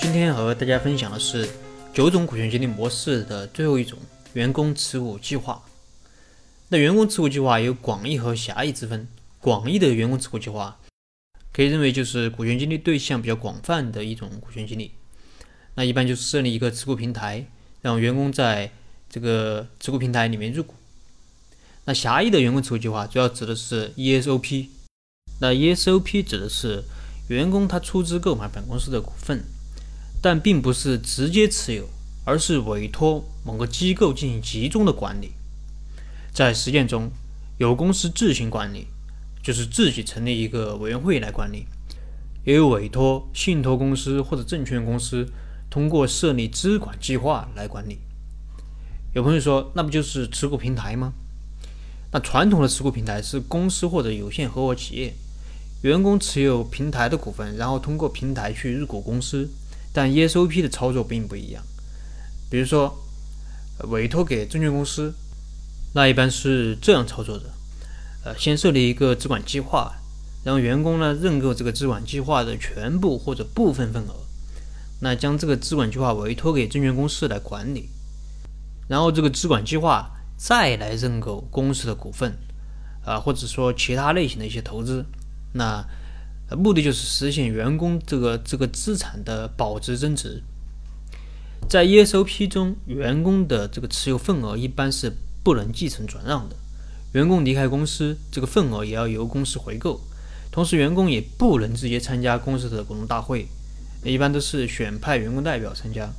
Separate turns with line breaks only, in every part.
今天和大家分享的是九种股权激励模式的最后一种——员工持股计划。那员工持股计划有广义和狭义之分。广义的员工持股计划可以认为就是股权激励对象比较广泛的一种股权激励。那一般就是设立一个持股平台，让员工在这个持股平台里面入股。那狭义的员工持股计划主要指的是 ESOP。那 ESOP 指的是员工他出资购买本公司的股份。但并不是直接持有，而是委托某个机构进行集中的管理。在实践中，有公司自行管理，就是自己成立一个委员会来管理；也有委托信托公司或者证券公司通过设立资管计划来管理。有朋友说，那不就是持股平台吗？那传统的持股平台是公司或者有限合伙企业，员工持有平台的股份，然后通过平台去入股公司。但 ESOP 的操作并不一样，比如说委托给证券公司，那一般是这样操作的：呃，先设立一个资管计划，然后员工呢认购这个资管计划的全部或者部分份额，那将这个资管计划委托给证券公司来管理，然后这个资管计划再来认购公司的股份，啊，或者说其他类型的一些投资，那。目的就是实现员工这个这个资产的保值增值。在 ESOP 中，员工的这个持有份额一般是不能继承转让的。员工离开公司，这个份额也要由公司回购。同时，员工也不能直接参加公司的股东大会，一般都是选派员工代表参加。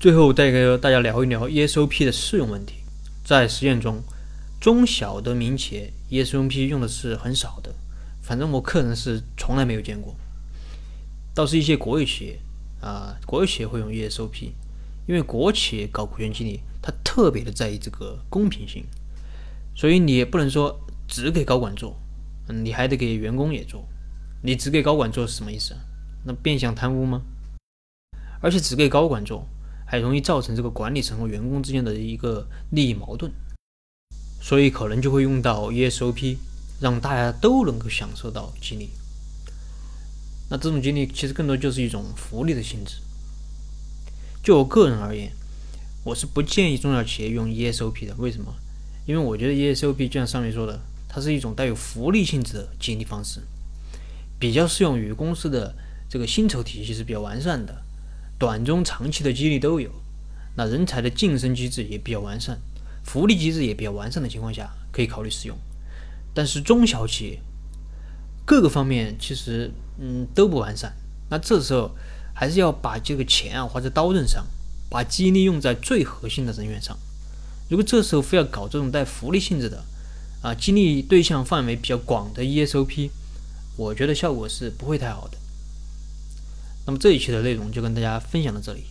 最后，再给大家聊一聊 ESOP 的适用问题。在实践中，中小的民企 ESOP 用的是很少的。反正我个人是从来没有见过，倒是一些国有企业啊，国有企业会用 ESOP，因为国企搞股权激励，他特别的在意这个公平性，所以你也不能说只给高管做，嗯，你还得给员工也做，你只给高管做是什么意思？那变相贪污吗？而且只给高管做，还容易造成这个管理层和员工之间的一个利益矛盾，所以可能就会用到 ESOP。让大家都能够享受到激励，那这种激励其实更多就是一种福利的性质。就我个人而言，我是不建议中小企业用 ESOP 的。为什么？因为我觉得 ESOP 就像上面说的，它是一种带有福利性质的激励方式，比较适用于公司的这个薪酬体系是比较完善的，短中长期的激励都有，那人才的晋升机制也比较完善，福利机制也比较完善的情况下，可以考虑使用。但是中小企业各个方面其实嗯都不完善，那这时候还是要把这个钱啊花在刀刃上，把激励用在最核心的人员上。如果这时候非要搞这种带福利性质的啊激励对象范围比较广的 ESOP，我觉得效果是不会太好的。那么这一期的内容就跟大家分享到这里。